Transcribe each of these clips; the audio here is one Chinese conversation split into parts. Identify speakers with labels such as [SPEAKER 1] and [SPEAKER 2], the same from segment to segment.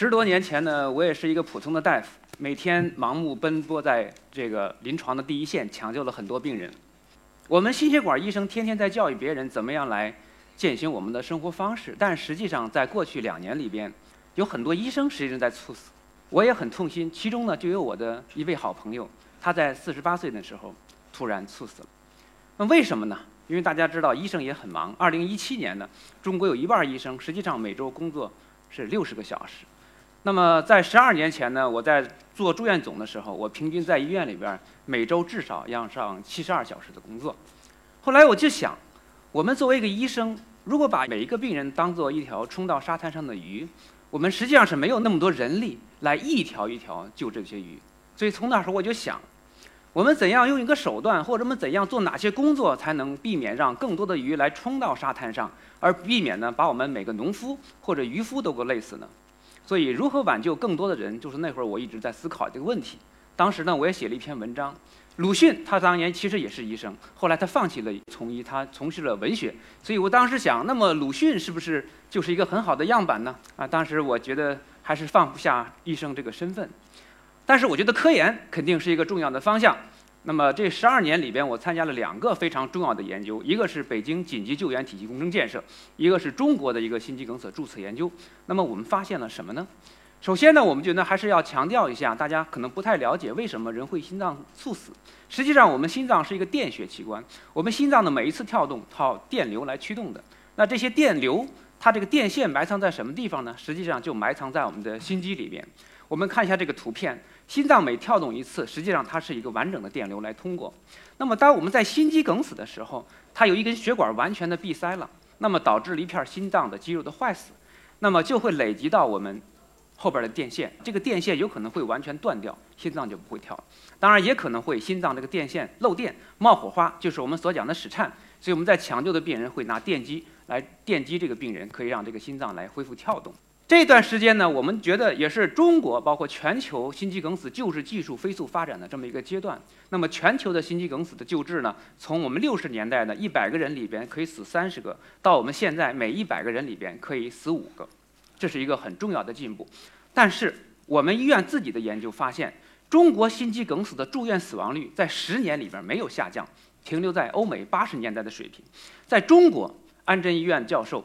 [SPEAKER 1] 十多年前呢，我也是一个普通的大夫，每天盲目奔波在这个临床的第一线，抢救了很多病人。我们心血管医生天天在教育别人怎么样来践行我们的生活方式，但实际上在过去两年里边，有很多医生实际上在猝死，我也很痛心。其中呢，就有我的一位好朋友，他在四十八岁的时候突然猝死了。那为什么呢？因为大家知道，医生也很忙。二零一七年呢，中国有一半医生实际上每周工作是六十个小时。那么在十二年前呢，我在做住院总的时候，我平均在医院里边每周至少要上七十二小时的工作。后来我就想，我们作为一个医生，如果把每一个病人当做一条冲到沙滩上的鱼，我们实际上是没有那么多人力来一条一条救这些鱼。所以从那时候我就想。我们怎样用一个手段，或者我们怎样做哪些工作，才能避免让更多的鱼来冲到沙滩上，而避免呢把我们每个农夫或者渔夫都给累死呢？所以，如何挽救更多的人，就是那会儿我一直在思考这个问题。当时呢，我也写了一篇文章。鲁迅他当年其实也是医生，后来他放弃了从医，他从事了文学。所以我当时想，那么鲁迅是不是就是一个很好的样板呢？啊，当时我觉得还是放不下医生这个身份。但是我觉得科研肯定是一个重要的方向。那么这十二年里边，我参加了两个非常重要的研究，一个是北京紧急救援体系工程建设，一个是中国的一个心肌梗塞注册研究。那么我们发现了什么呢？首先呢，我们觉得还是要强调一下，大家可能不太了解为什么人会心脏猝死。实际上，我们心脏是一个电血器官，我们心脏的每一次跳动靠电流来驱动的。那这些电流，它这个电线埋藏在什么地方呢？实际上就埋藏在我们的心肌里边。我们看一下这个图片。心脏每跳动一次，实际上它是一个完整的电流来通过。那么，当我们在心肌梗死的时候，它有一根血管完全的闭塞了，那么导致了一片心脏的肌肉的坏死，那么就会累积到我们后边的电线，这个电线有可能会完全断掉，心脏就不会跳了。当然，也可能会心脏这个电线漏电冒火花，就是我们所讲的室颤。所以我们在抢救的病人会拿电击来电击这个病人，可以让这个心脏来恢复跳动。这段时间呢，我们觉得也是中国包括全球心肌梗死救治技术飞速发展的这么一个阶段。那么，全球的心肌梗死的救治呢，从我们六十年代的一百个人里边可以死三十个，到我们现在每一百个人里边可以死五个，这是一个很重要的进步。但是，我们医院自己的研究发现，中国心肌梗死的住院死亡率在十年里边没有下降，停留在欧美八十年代的水平。在中国，安贞医院教授。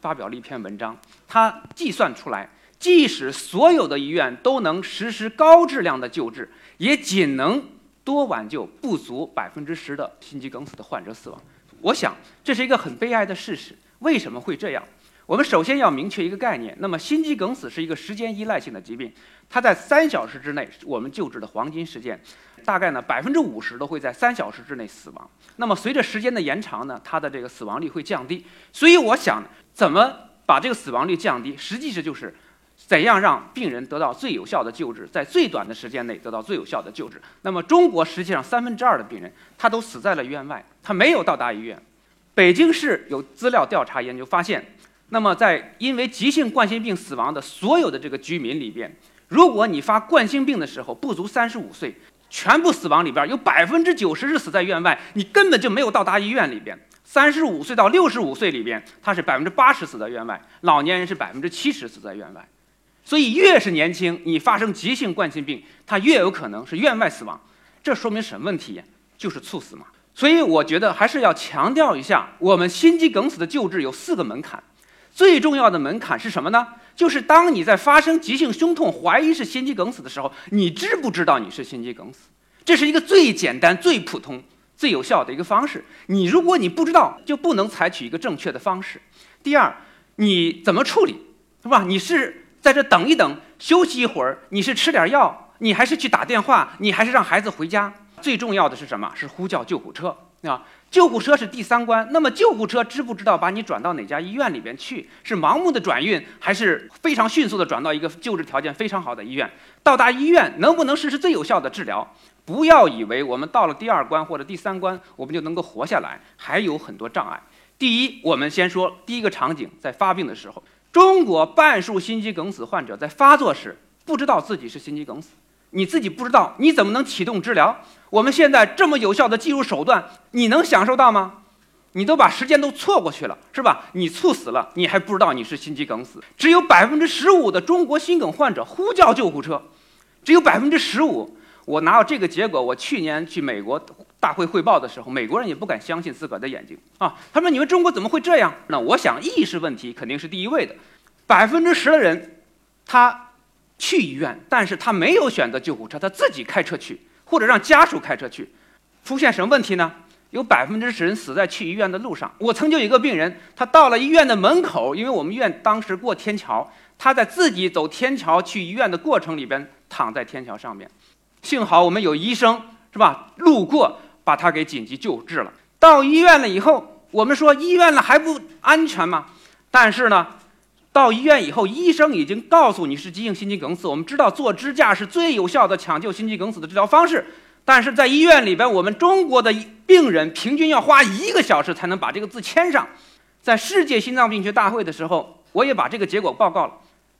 [SPEAKER 1] 发表了一篇文章，他计算出来，即使所有的医院都能实施高质量的救治，也仅能多挽救不足百分之十的心肌梗死的患者死亡。我想这是一个很悲哀的事实。为什么会这样？我们首先要明确一个概念，那么心肌梗死是一个时间依赖性的疾病，它在三小时之内我们救治的黄金时间，大概呢百分之五十都会在三小时之内死亡。那么随着时间的延长呢，它的这个死亡率会降低。所以我想。怎么把这个死亡率降低？实际上就是怎样让病人得到最有效的救治，在最短的时间内得到最有效的救治。那么中国实际上三分之二的病人他都死在了院外，他没有到达医院。北京市有资料调查研究发现，那么在因为急性冠心病死亡的所有的这个居民里边，如果你发冠心病的时候不足三十五岁，全部死亡里边有百分之九十是死在院外，你根本就没有到达医院里边。三十五岁到六十五岁里边，他是百分之八十死在院外，老年人是百分之七十死在院外，所以越是年轻，你发生急性冠心病，他越有可能是院外死亡。这说明什么问题？就是猝死嘛。所以我觉得还是要强调一下，我们心肌梗死的救治有四个门槛，最重要的门槛是什么呢？就是当你在发生急性胸痛，怀疑是心肌梗死的时候，你知不知道你是心肌梗死？这是一个最简单、最普通。最有效的一个方式，你如果你不知道，就不能采取一个正确的方式。第二，你怎么处理，是吧？你是在这等一等，休息一会儿，你是吃点药，你还是去打电话，你还是让孩子回家？最重要的是什么？是呼叫救护车啊！救护车是第三关。那么救护车知不知道把你转到哪家医院里边去？是盲目的转运，还是非常迅速的转到一个救治条件非常好的医院？到达医院能不能实施最有效的治疗？不要以为我们到了第二关或者第三关，我们就能够活下来，还有很多障碍。第一，我们先说第一个场景，在发病的时候，中国半数心肌梗死患者在发作时不知道自己是心肌梗死，你自己不知道，你怎么能启动治疗？我们现在这么有效的技术手段，你能享受到吗？你都把时间都错过去了，是吧？你猝死了，你还不知道你是心肌梗死。只有百分之十五的中国心梗患者呼叫救护车，只有百分之十五。我拿到这个结果，我去年去美国大会汇报的时候，美国人也不敢相信自个儿的眼睛啊！他说：“你们中国怎么会这样？”那我想意识问题肯定是第一位的。百分之十的人，他去医院，但是他没有选择救护车，他自己开车去，或者让家属开车去。出现什么问题呢？有百分之十人死在去医院的路上。我曾经有一个病人，他到了医院的门口，因为我们医院当时过天桥，他在自己走天桥去医院的过程里边躺在天桥上面。幸好我们有医生，是吧？路过把他给紧急救治了。到医院了以后，我们说医院了还不安全吗？但是呢，到医院以后，医生已经告诉你是急性心肌梗死。我们知道做支架是最有效的抢救心肌梗死的治疗方式。但是在医院里边，我们中国的病人平均要花一个小时才能把这个字签上。在世界心脏病学大会的时候，我也把这个结果报告了。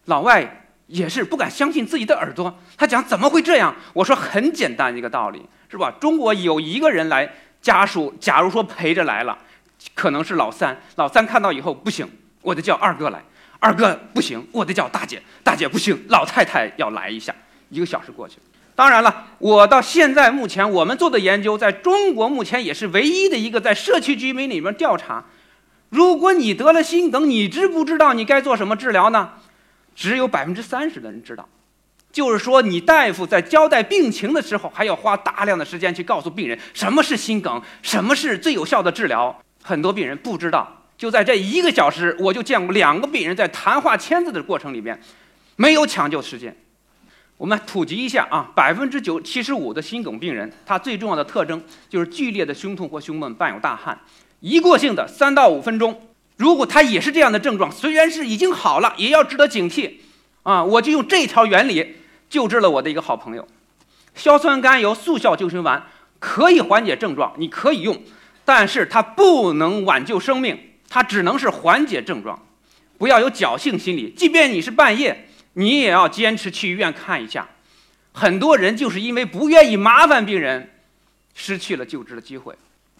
[SPEAKER 1] 老外。也是不敢相信自己的耳朵，他讲怎么会这样？我说很简单一个道理，是吧？中国有一个人来，家属假如说陪着来了，可能是老三，老三看到以后不行，我得叫二哥来，二哥不行，我得叫大姐，大姐不行，老太太要来一下，一个小时过去了。当然了，我到现在目前我们做的研究，在中国目前也是唯一的一个在社区居民里面调查，如果你得了心梗，你知不知道你该做什么治疗呢？只有百分之三十的人知道，就是说，你大夫在交代病情的时候，还要花大量的时间去告诉病人什么是心梗，什么是最有效的治疗。很多病人不知道，就在这一个小时，我就见过两个病人在谈话签字的过程里边，没有抢救时间。我们普及一下啊，百分之九七十五的心梗病人，他最重要的特征就是剧烈的胸痛或胸闷，伴有大汗，一过性的三到五分钟。如果他也是这样的症状，虽然是已经好了，也要值得警惕，啊，我就用这条原理救治了我的一个好朋友。硝酸甘油速效救心丸可以缓解症状，你可以用，但是它不能挽救生命，它只能是缓解症状。不要有侥幸心理，即便你是半夜，你也要坚持去医院看一下。很多人就是因为不愿意麻烦病人，失去了救治的机会。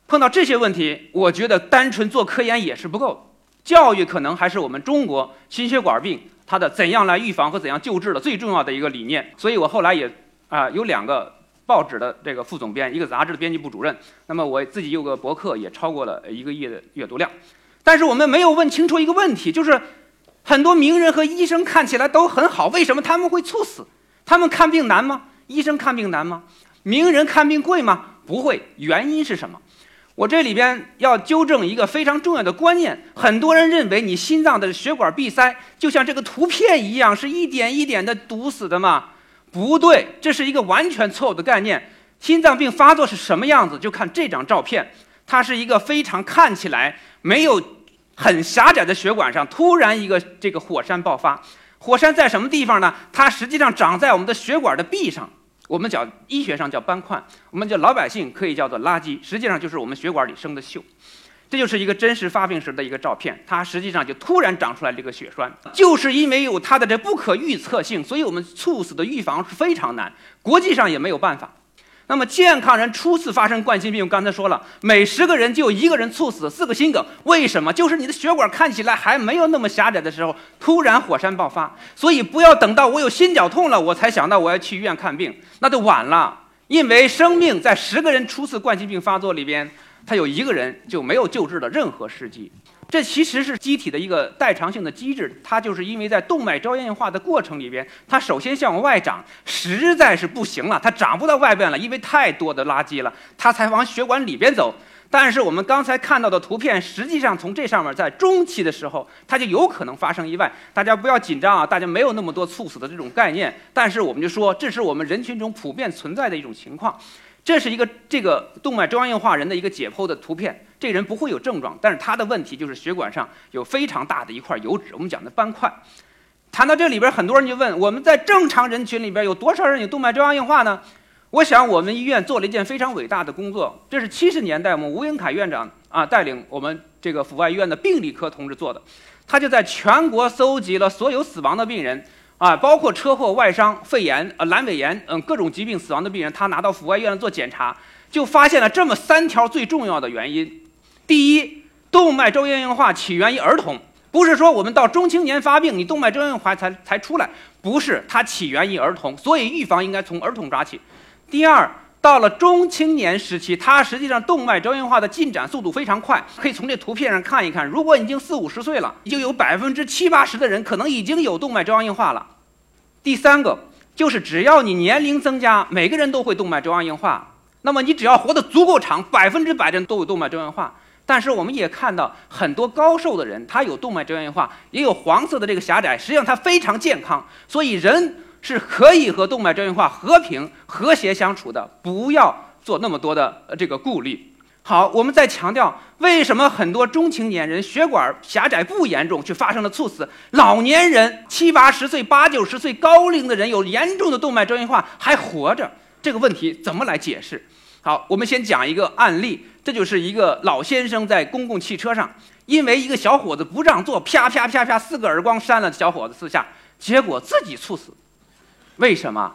[SPEAKER 1] 碰到这些问题，我觉得单纯做科研也是不够，教育可能还是我们中国心血管病它的怎样来预防和怎样救治的最重要的一个理念。所以我后来也啊有两个报纸的这个副总编，一个杂志的编辑部主任。那么我自己有个博客也超过了一个亿的阅读量。但是我们没有问清楚一个问题，就是很多名人和医生看起来都很好，为什么他们会猝死？他们看病难吗？医生看病难吗？名人看病贵吗？不会，原因是什么？我这里边要纠正一个非常重要的观念，很多人认为你心脏的血管闭塞就像这个图片一样，是一点一点的堵死的嘛？不对，这是一个完全错误的概念。心脏病发作是什么样子？就看这张照片，它是一个非常看起来没有很狭窄的血管上突然一个这个火山爆发。火山在什么地方呢？它实际上长在我们的血管的壁上。我们讲医学上叫斑块，我们叫老百姓可以叫做垃圾，实际上就是我们血管里生的锈。这就是一个真实发病时的一个照片，它实际上就突然长出来这个血栓，就是因为有它的这不可预测性，所以我们猝死的预防是非常难，国际上也没有办法。那么健康人初次发生冠心病，我刚才说了，每十个人就有一个人猝死，四个心梗。为什么？就是你的血管看起来还没有那么狭窄的时候，突然火山爆发。所以不要等到我有心绞痛了，我才想到我要去医院看病，那就晚了。因为生命在十个人初次冠心病发作里边，他有一个人就没有救治的任何时机。这其实是机体的一个代偿性的机制，它就是因为在动脉粥样硬化的过程里边，它首先向外长，实在是不行了，它长不到外边了，因为太多的垃圾了，它才往血管里边走。但是我们刚才看到的图片，实际上从这上面在中期的时候，它就有可能发生意外。大家不要紧张啊，大家没有那么多猝死的这种概念，但是我们就说，这是我们人群中普遍存在的一种情况。这是一个这个动脉粥样硬化人的一个解剖的图片，这人不会有症状，但是他的问题就是血管上有非常大的一块油脂，我们讲的斑块。谈到这里边，很多人就问：我们在正常人群里边有多少人有动脉粥样硬化呢？我想我们医院做了一件非常伟大的工作，这是七十年代我们吴英凯院长啊带领我们这个阜外医院的病理科同志做的，他就在全国搜集了所有死亡的病人。啊，包括车祸、外伤、肺炎、呃阑尾炎，嗯，各种疾病死亡的病人，他拿到阜外医院做检查，就发现了这么三条最重要的原因：第一，动脉粥样硬化起源于儿童，不是说我们到中青年发病，你动脉粥样硬化才才出来，不是，它起源于儿童，所以预防应该从儿童抓起。第二，到了中青年时期，它实际上动脉粥样硬化的进展速度非常快，可以从这图片上看一看。如果已经四五十岁了，就有百分之七八十的人可能已经有动脉粥样硬化了。第三个就是只要你年龄增加，每个人都会动脉粥样硬化。那么你只要活得足够长，百分之百的人都有动脉粥样硬化。但是我们也看到很多高寿的人，他有动脉粥样硬化，也有黄色的这个狭窄，实际上他非常健康。所以人是可以和动脉粥样硬化和平和谐相处的，不要做那么多的呃这个顾虑。好，我们再强调，为什么很多中青年人血管狭窄不严重，却发生了猝死？老年人七八十岁、八九十岁高龄的人有严重的动脉粥样硬化还活着，这个问题怎么来解释？好，我们先讲一个案例。这就是一个老先生在公共汽车上，因为一个小伙子不让座，啪啪啪啪四个耳光扇了小伙子四下，结果自己猝死。为什么？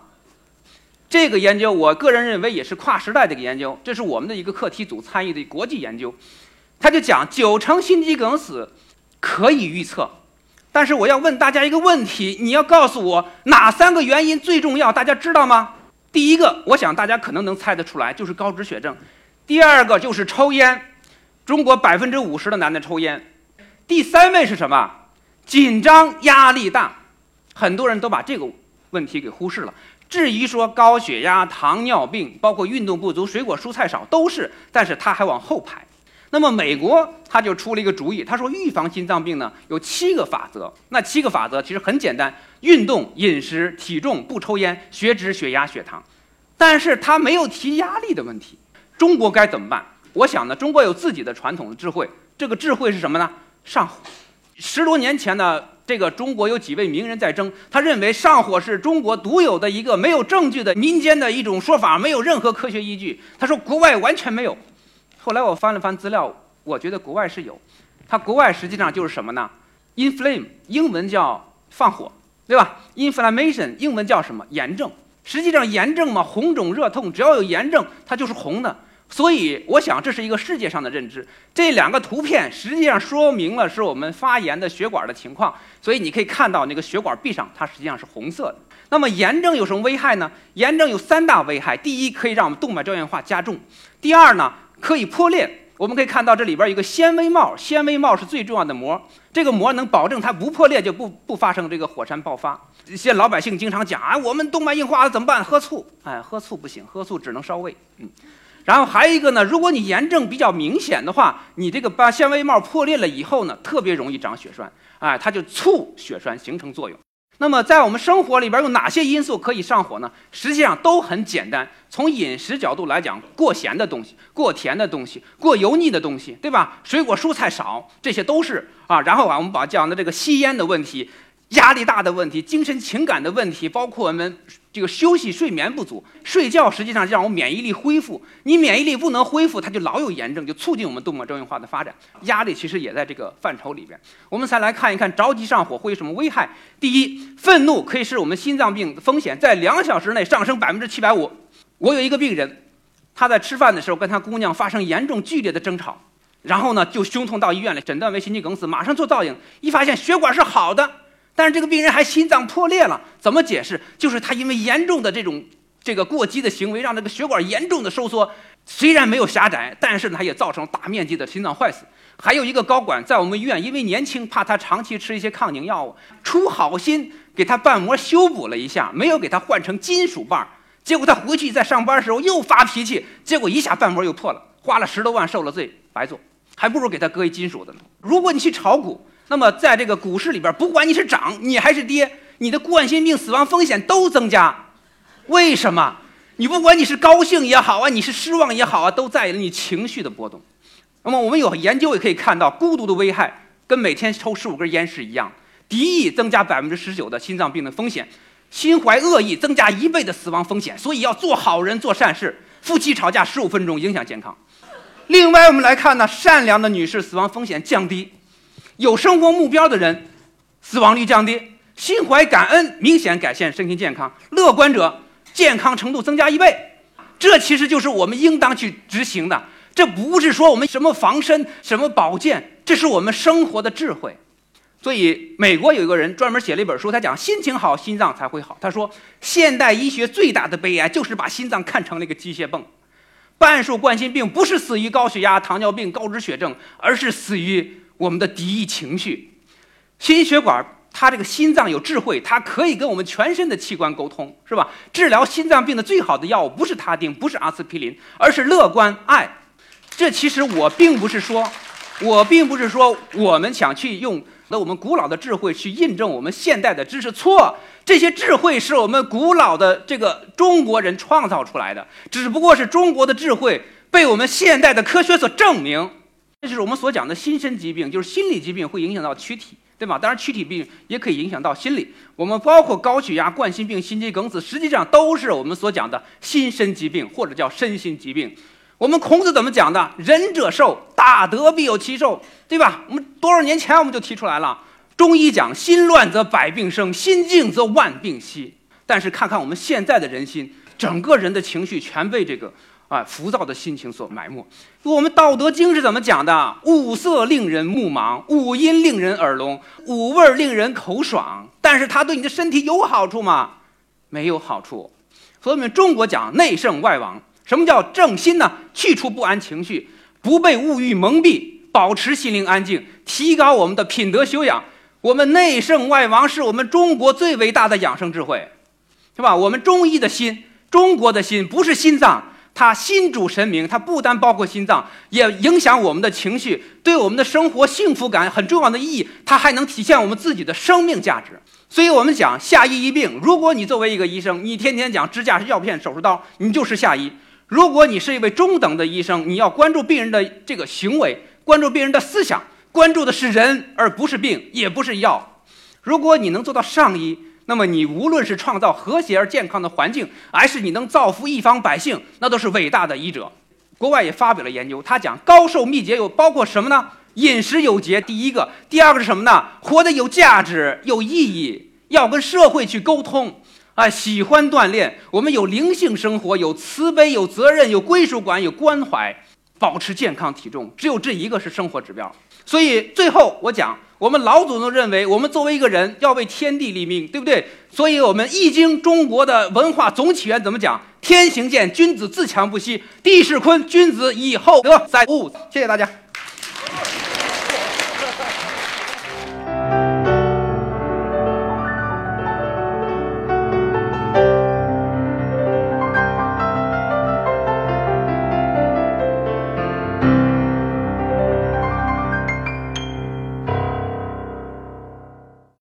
[SPEAKER 1] 这个研究，我个人认为也是跨时代的一个研究。这是我们的一个课题组参与的国际研究。他就讲九成心肌梗死可以预测，但是我要问大家一个问题：你要告诉我哪三个原因最重要？大家知道吗？第一个，我想大家可能能猜得出来，就是高脂血症。第二个就是抽烟，中国百分之五十的男的抽烟。第三位是什么？紧张压力大，很多人都把这个问题给忽视了。至于说高血压、糖尿病，包括运动不足、水果蔬菜少，都是，但是他还往后排。那么美国他就出了一个主意，他说预防心脏病呢有七个法则。那七个法则其实很简单：运动、饮食、体重、不抽烟、血脂、血压、血糖。但是他没有提压力的问题。中国该怎么办？我想呢，中国有自己的传统的智慧。这个智慧是什么呢？上。十多年前呢，这个中国有几位名人在争，他认为上火是中国独有的一个没有证据的民间的一种说法，没有任何科学依据。他说国外完全没有。后来我翻了翻资料，我觉得国外是有。它国外实际上就是什么呢？inflame，英文叫放火，对吧？inflammation，英文叫什么？炎症。实际上炎症嘛，红肿热痛，只要有炎症，它就是红的。所以，我想这是一个世界上的认知。这两个图片实际上说明了是我们发炎的血管的情况。所以你可以看到那个血管壁上，它实际上是红色的。那么炎症有什么危害呢？炎症有三大危害：第一，可以让我们动脉粥样硬化加重；第二呢，可以破裂。我们可以看到这里边有一个纤维帽，纤维帽是最重要的膜，这个膜能保证它不破裂，就不不发生这个火山爆发。一些老百姓经常讲啊，我们动脉硬化了怎么办？喝醋？哎，喝醋不行，喝醋只能烧胃。嗯。然后还有一个呢，如果你炎症比较明显的话，你这个把纤维帽破裂了以后呢，特别容易长血栓，哎，它就促血栓形成作用。那么在我们生活里边有哪些因素可以上火呢？实际上都很简单。从饮食角度来讲，过咸的东西、过甜的东西、过油腻的东西，对吧？水果蔬菜少，这些都是啊。然后啊，我们把讲的这个吸烟的问题。压力大的问题，精神情感的问题，包括我们这个休息睡眠不足，睡觉实际上让我免疫力恢复。你免疫力不能恢复，它就老有炎症，就促进我们动脉粥样硬化的发展。压力其实也在这个范畴里边。我们再来看一看着急上火会有什么危害。第一，愤怒可以使我们心脏病风险在两小时内上升百分之七百五。我有一个病人，他在吃饭的时候跟他姑娘发生严重剧烈的争吵，然后呢就胸痛到医院里，诊断为心肌梗死，马上做造影，一发现血管是好的。但是这个病人还心脏破裂了，怎么解释？就是他因为严重的这种这个过激的行为，让这个血管严重的收缩。虽然没有狭窄，但是呢，他也造成大面积的心脏坏死。还有一个高管在我们医院，因为年轻，怕他长期吃一些抗凝药物，出好心给他瓣膜修补了一下，没有给他换成金属瓣儿。结果他回去在上班的时候又发脾气，结果一下瓣膜又破了，花了十多万受了罪，白做，还不如给他割一金属的呢。如果你去炒股。那么，在这个股市里边，不管你是涨你还是跌，你的冠心病死亡风险都增加。为什么？你不管你是高兴也好啊，你是失望也好啊，都在于你情绪的波动。那么，我们有研究也可以看到，孤独的危害跟每天抽十五根烟是一样。敌意增加百分之十九的心脏病的风险，心怀恶意增加一倍的死亡风险。所以要做好人做善事。夫妻吵架十五分钟影响健康。另外，我们来看呢，善良的女士死亡风险降低。有生活目标的人，死亡率降低；心怀感恩，明显改善身心健康；乐观者，健康程度增加一倍。这其实就是我们应当去执行的。这不是说我们什么防身、什么保健，这是我们生活的智慧。所以，美国有一个人专门写了一本书，他讲心情好，心脏才会好。他说，现代医学最大的悲哀就是把心脏看成了一个机械泵。半数冠心病不是死于高血压、糖尿病、高脂血症，而是死于我们的敌意情绪。心血管，它这个心脏有智慧，它可以跟我们全身的器官沟通，是吧？治疗心脏病的最好的药物不是他汀，不是阿司匹林，而是乐观爱。这其实我并不是说，我并不是说我们想去用。那我们古老的智慧去印证我们现代的知识错，这些智慧是我们古老的这个中国人创造出来的，只不过是中国的智慧被我们现代的科学所证明。这就是我们所讲的心身疾病，就是心理疾病会影响到躯体，对吗？当然，躯体病也可以影响到心理。我们包括高血压、冠心病、心肌梗死，实际上都是我们所讲的心身疾病，或者叫身心疾病。我们孔子怎么讲的？仁者寿，大德必有其寿，对吧？我们多少年前我们就提出来了。中医讲，心乱则百病生，心静则万病息。但是看看我们现在的人心，整个人的情绪全被这个啊浮躁的心情所埋没。我们《道德经》是怎么讲的？五色令人目盲，五音令人耳聋，五味令人口爽。但是它对你的身体有好处吗？没有好处。所以我们中国讲内圣外王。什么叫正心呢？去除不安情绪，不被物欲蒙蔽，保持心灵安静，提高我们的品德修养。我们内圣外王是我们中国最伟大的养生智慧，是吧？我们中医的心，中国的心不是心脏，它心主神明，它不单包括心脏，也影响我们的情绪，对我们的生活幸福感很重要的意义。它还能体现我们自己的生命价值。所以我们讲下医医病。如果你作为一个医生，你天天讲支架是药片、手术刀，你就是下医。如果你是一位中等的医生，你要关注病人的这个行为，关注病人的思想，关注的是人而不是病，也不是药。如果你能做到上医，那么你无论是创造和谐而健康的环境，还是你能造福一方百姓，那都是伟大的医者。国外也发表了研究，他讲高寿秘诀有包括什么呢？饮食有节，第一个；第二个是什么呢？活得有价值、有意义，要跟社会去沟通。啊，喜欢锻炼，我们有灵性生活，有慈悲，有责任，有归属感，有关怀，保持健康体重，只有这一个是生活指标。所以最后我讲，我们老祖宗认为，我们作为一个人要为天地立命，对不对？所以我们《易经》中国的文化总起源怎么讲？天行健，君子自强不息；地势坤，君子以厚德载物。谢谢大家。